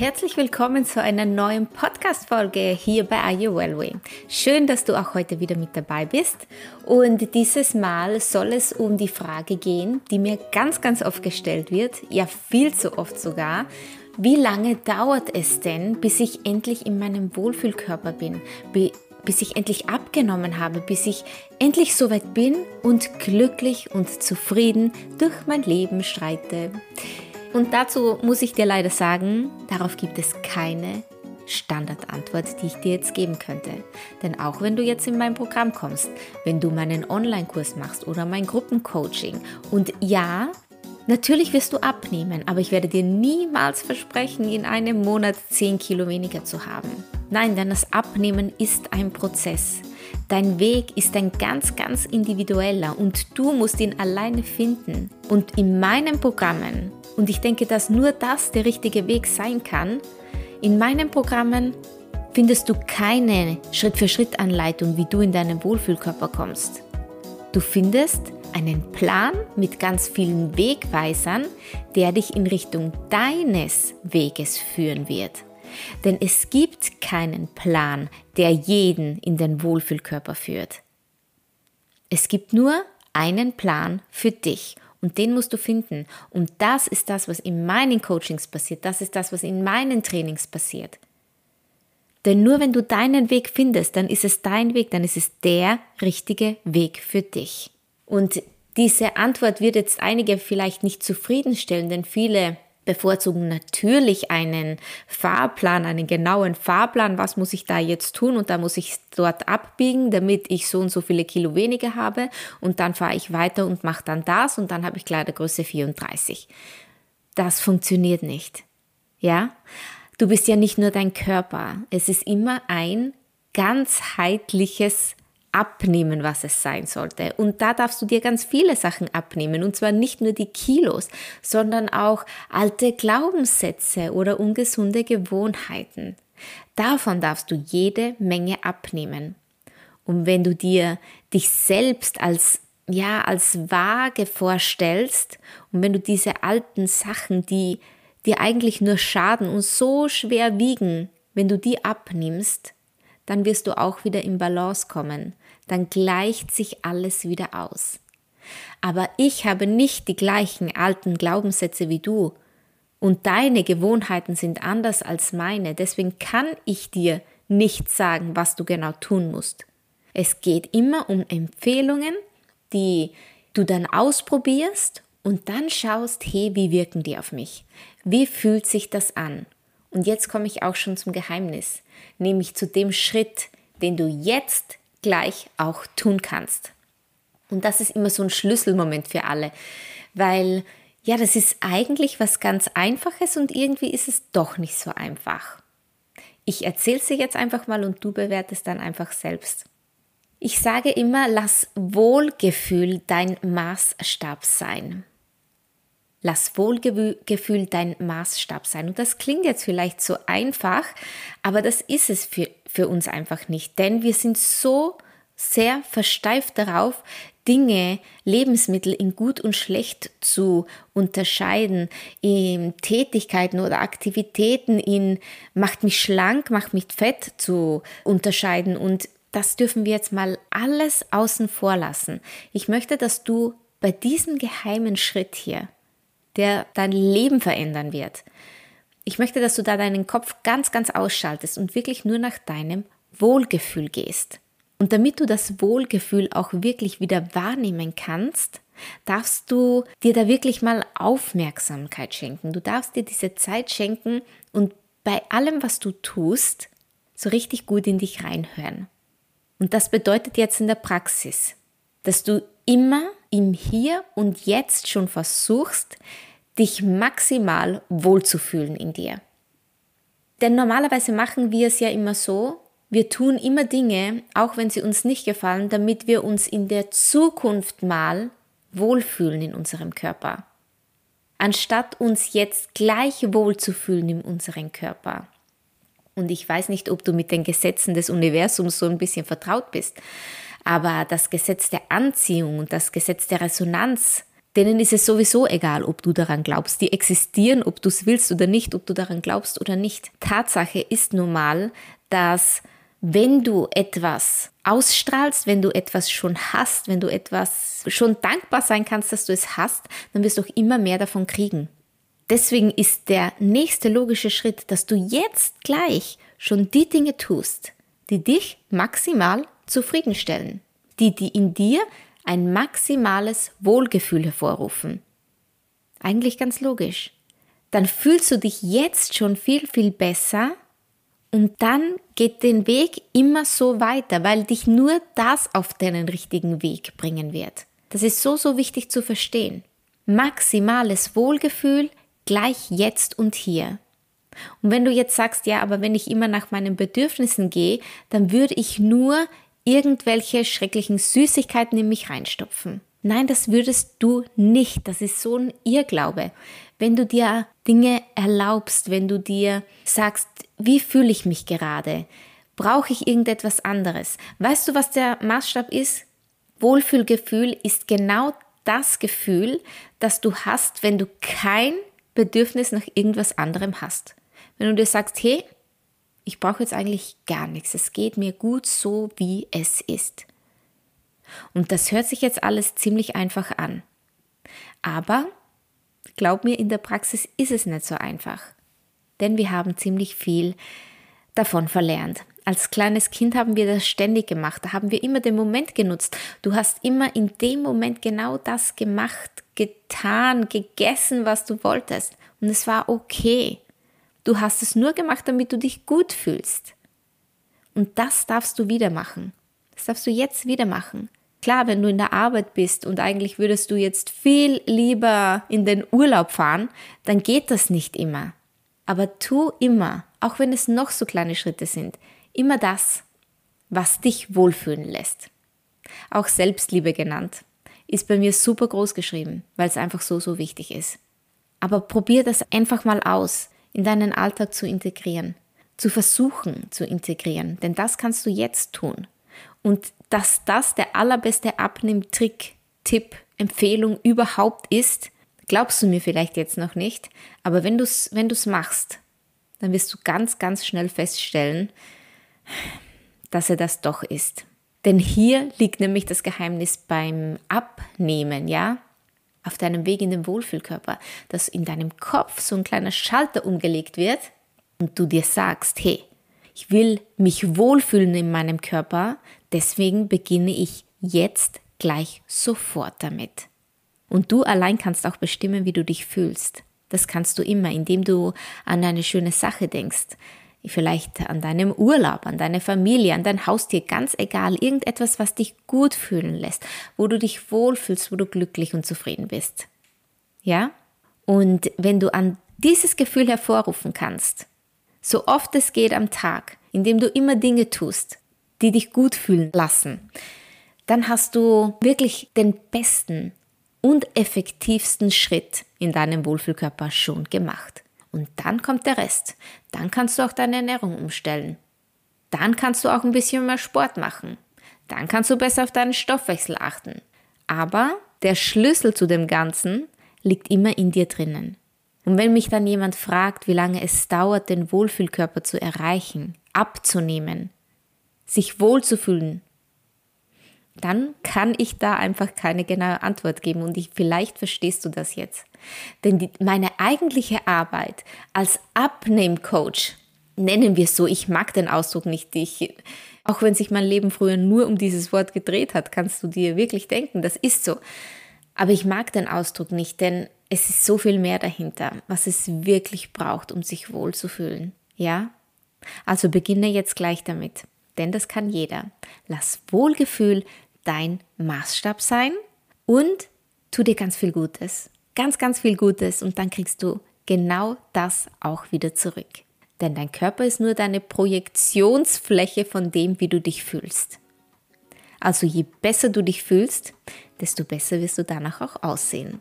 Herzlich willkommen zu einer neuen Podcast-Folge hier bei Are You Well Way. Schön, dass du auch heute wieder mit dabei bist. Und dieses Mal soll es um die Frage gehen, die mir ganz, ganz oft gestellt wird, ja viel zu oft sogar. Wie lange dauert es denn, bis ich endlich in meinem Wohlfühlkörper bin? bis ich endlich abgenommen habe, bis ich endlich so weit bin und glücklich und zufrieden durch mein Leben streite. Und dazu muss ich dir leider sagen, darauf gibt es keine Standardantwort, die ich dir jetzt geben könnte. Denn auch wenn du jetzt in mein Programm kommst, wenn du meinen Online-Kurs machst oder mein Gruppencoaching und ja, natürlich wirst du abnehmen, aber ich werde dir niemals versprechen, in einem Monat 10 Kilo weniger zu haben. Nein, denn das Abnehmen ist ein Prozess. Dein Weg ist ein ganz, ganz individueller und du musst ihn alleine finden. Und in meinen Programmen und ich denke, dass nur das der richtige Weg sein kann. In meinen Programmen findest du keine Schritt-für-Schritt-Anleitung, wie du in deinen Wohlfühlkörper kommst. Du findest einen Plan mit ganz vielen Wegweisern, der dich in Richtung deines Weges führen wird. Denn es gibt keinen Plan, der jeden in den Wohlfühlkörper führt. Es gibt nur einen Plan für dich und den musst du finden. Und das ist das, was in meinen Coachings passiert. Das ist das, was in meinen Trainings passiert. Denn nur wenn du deinen Weg findest, dann ist es dein Weg, dann ist es der richtige Weg für dich. Und diese Antwort wird jetzt einige vielleicht nicht zufriedenstellen, denn viele bevorzugen natürlich einen Fahrplan, einen genauen Fahrplan, was muss ich da jetzt tun und da muss ich dort abbiegen, damit ich so und so viele Kilo weniger habe und dann fahre ich weiter und mache dann das und dann habe ich Kleidergröße 34. Das funktioniert nicht. Ja? Du bist ja nicht nur dein Körper, es ist immer ein ganzheitliches abnehmen, was es sein sollte. Und da darfst du dir ganz viele Sachen abnehmen. Und zwar nicht nur die Kilos, sondern auch alte Glaubenssätze oder ungesunde Gewohnheiten. Davon darfst du jede Menge abnehmen. Und wenn du dir dich selbst als ja, als vage vorstellst und wenn du diese alten Sachen, die dir eigentlich nur schaden und so schwer wiegen, wenn du die abnimmst, dann wirst du auch wieder in Balance kommen. Dann gleicht sich alles wieder aus. Aber ich habe nicht die gleichen alten Glaubenssätze wie du. Und deine Gewohnheiten sind anders als meine. Deswegen kann ich dir nicht sagen, was du genau tun musst. Es geht immer um Empfehlungen, die du dann ausprobierst und dann schaust, hey, wie wirken die auf mich? Wie fühlt sich das an? Und jetzt komme ich auch schon zum Geheimnis, nämlich zu dem Schritt, den du jetzt gleich auch tun kannst. Und das ist immer so ein Schlüsselmoment für alle, weil ja, das ist eigentlich was ganz Einfaches und irgendwie ist es doch nicht so einfach. Ich erzähle sie jetzt einfach mal und du bewertest dann einfach selbst. Ich sage immer, lass Wohlgefühl dein Maßstab sein. Lass Wohlgefühl dein Maßstab sein. Und das klingt jetzt vielleicht so einfach, aber das ist es für, für uns einfach nicht. Denn wir sind so sehr versteift darauf, Dinge, Lebensmittel in gut und schlecht zu unterscheiden, in Tätigkeiten oder Aktivitäten in macht mich schlank, macht mich fett zu unterscheiden. Und das dürfen wir jetzt mal alles außen vor lassen. Ich möchte, dass du bei diesem geheimen Schritt hier der dein Leben verändern wird. Ich möchte, dass du da deinen Kopf ganz, ganz ausschaltest und wirklich nur nach deinem Wohlgefühl gehst. Und damit du das Wohlgefühl auch wirklich wieder wahrnehmen kannst, darfst du dir da wirklich mal Aufmerksamkeit schenken. Du darfst dir diese Zeit schenken und bei allem, was du tust, so richtig gut in dich reinhören. Und das bedeutet jetzt in der Praxis, dass du immer im Hier und Jetzt schon versuchst, dich maximal wohlzufühlen in dir. Denn normalerweise machen wir es ja immer so, wir tun immer Dinge, auch wenn sie uns nicht gefallen, damit wir uns in der Zukunft mal wohlfühlen in unserem Körper. Anstatt uns jetzt gleich wohlzufühlen in unserem Körper. Und ich weiß nicht, ob du mit den Gesetzen des Universums so ein bisschen vertraut bist, aber das Gesetz der Anziehung und das Gesetz der Resonanz, denen ist es sowieso egal, ob du daran glaubst. Die existieren, ob du es willst oder nicht, ob du daran glaubst oder nicht. Tatsache ist nun mal, dass wenn du etwas ausstrahlst, wenn du etwas schon hast, wenn du etwas schon dankbar sein kannst, dass du es hast, dann wirst du auch immer mehr davon kriegen. Deswegen ist der nächste logische Schritt, dass du jetzt gleich schon die Dinge tust, die dich maximal zufriedenstellen, die, die in dir ein maximales Wohlgefühl hervorrufen. Eigentlich ganz logisch. Dann fühlst du dich jetzt schon viel, viel besser und dann geht den Weg immer so weiter, weil dich nur das auf deinen richtigen Weg bringen wird. Das ist so, so wichtig zu verstehen. Maximales Wohlgefühl gleich jetzt und hier. Und wenn du jetzt sagst, ja, aber wenn ich immer nach meinen Bedürfnissen gehe, dann würde ich nur irgendwelche schrecklichen Süßigkeiten in mich reinstopfen. Nein, das würdest du nicht. Das ist so ein Irrglaube. Wenn du dir Dinge erlaubst, wenn du dir sagst, wie fühle ich mich gerade? Brauche ich irgendetwas anderes? Weißt du, was der Maßstab ist? Wohlfühlgefühl ist genau das Gefühl, das du hast, wenn du kein Bedürfnis nach irgendwas anderem hast. Wenn du dir sagst, hey, ich brauche jetzt eigentlich gar nichts. Es geht mir gut so, wie es ist. Und das hört sich jetzt alles ziemlich einfach an. Aber glaub mir, in der Praxis ist es nicht so einfach. Denn wir haben ziemlich viel davon verlernt. Als kleines Kind haben wir das ständig gemacht. Da haben wir immer den Moment genutzt. Du hast immer in dem Moment genau das gemacht, getan, gegessen, was du wolltest. Und es war okay. Du hast es nur gemacht, damit du dich gut fühlst. Und das darfst du wieder machen. Das darfst du jetzt wieder machen. Klar, wenn du in der Arbeit bist und eigentlich würdest du jetzt viel lieber in den Urlaub fahren, dann geht das nicht immer. Aber tu immer, auch wenn es noch so kleine Schritte sind, immer das, was dich wohlfühlen lässt. Auch Selbstliebe genannt, ist bei mir super groß geschrieben, weil es einfach so, so wichtig ist. Aber probier das einfach mal aus in deinen Alltag zu integrieren, zu versuchen zu integrieren, denn das kannst du jetzt tun. Und dass das der allerbeste Abnehmtrick, Tipp, Empfehlung überhaupt ist, glaubst du mir vielleicht jetzt noch nicht, aber wenn du es wenn du's machst, dann wirst du ganz, ganz schnell feststellen, dass er das doch ist. Denn hier liegt nämlich das Geheimnis beim Abnehmen, ja? Auf deinem Weg in den Wohlfühlkörper, dass in deinem Kopf so ein kleiner Schalter umgelegt wird und du dir sagst, hey, ich will mich wohlfühlen in meinem Körper, deswegen beginne ich jetzt gleich sofort damit. Und du allein kannst auch bestimmen, wie du dich fühlst. Das kannst du immer, indem du an eine schöne Sache denkst, vielleicht an deinem Urlaub, an deine Familie, an dein Haustier, ganz egal, irgendetwas, was dich gut fühlen lässt, wo du dich wohlfühlst, wo du glücklich und zufrieden bist. Ja? Und wenn du an dieses Gefühl hervorrufen kannst, so oft es geht am Tag, indem du immer Dinge tust, die dich gut fühlen lassen, dann hast du wirklich den besten und effektivsten Schritt in deinem Wohlfühlkörper schon gemacht. Und dann kommt der Rest. Dann kannst du auch deine Ernährung umstellen. Dann kannst du auch ein bisschen mehr Sport machen. Dann kannst du besser auf deinen Stoffwechsel achten. Aber der Schlüssel zu dem Ganzen liegt immer in dir drinnen. Und wenn mich dann jemand fragt, wie lange es dauert, den Wohlfühlkörper zu erreichen, abzunehmen, sich wohlzufühlen, dann kann ich da einfach keine genaue Antwort geben und ich, vielleicht verstehst du das jetzt. Denn die, meine eigentliche Arbeit als Abnehmcoach, nennen wir es so, ich mag den Ausdruck nicht, ich, auch wenn sich mein Leben früher nur um dieses Wort gedreht hat, kannst du dir wirklich denken, das ist so. Aber ich mag den Ausdruck nicht, denn es ist so viel mehr dahinter, was es wirklich braucht, um sich wohlzufühlen. Ja? Also beginne jetzt gleich damit, denn das kann jeder. Lass Wohlgefühl dein Maßstab sein und tu dir ganz viel Gutes. Ganz, ganz viel Gutes und dann kriegst du genau das auch wieder zurück. Denn dein Körper ist nur deine Projektionsfläche von dem, wie du dich fühlst. Also je besser du dich fühlst, desto besser wirst du danach auch aussehen.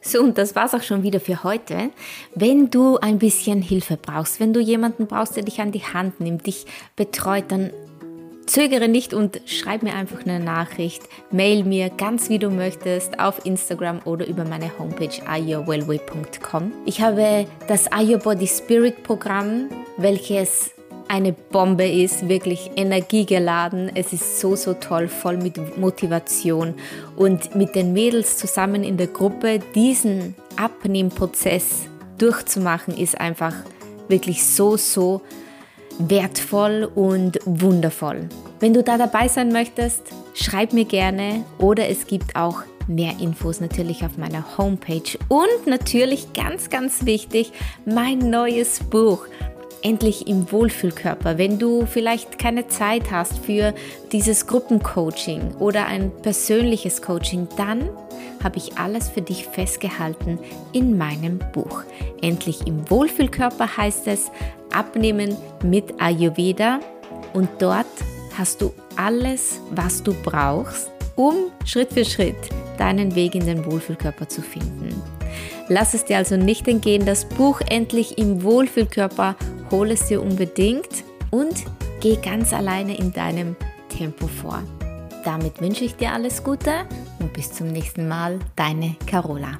So, und das war's auch schon wieder für heute. Wenn du ein bisschen Hilfe brauchst, wenn du jemanden brauchst, der dich an die Hand nimmt, dich betreut, dann zögere nicht und schreib mir einfach eine Nachricht, mail mir ganz wie du möchtest auf Instagram oder über meine Homepage ayourwellway.com. Ich habe das Ayo Body Spirit Programm, welches eine Bombe ist, wirklich energiegeladen. Es ist so, so toll, voll mit Motivation. Und mit den Mädels zusammen in der Gruppe diesen Abnehmprozess durchzumachen, ist einfach wirklich so, so wertvoll und wundervoll. Wenn du da dabei sein möchtest, schreib mir gerne oder es gibt auch mehr Infos natürlich auf meiner Homepage und natürlich ganz, ganz wichtig, mein neues Buch endlich im Wohlfühlkörper. Wenn du vielleicht keine Zeit hast für dieses Gruppencoaching oder ein persönliches Coaching, dann habe ich alles für dich festgehalten in meinem Buch. Endlich im Wohlfühlkörper heißt es Abnehmen mit Ayurveda und dort hast du alles, was du brauchst, um Schritt für Schritt deinen Weg in den Wohlfühlkörper zu finden. Lass es dir also nicht entgehen, das Buch endlich im Wohlfühlkörper hol es dir unbedingt und geh ganz alleine in deinem Tempo vor. Damit wünsche ich dir alles Gute und bis zum nächsten Mal, deine Carola.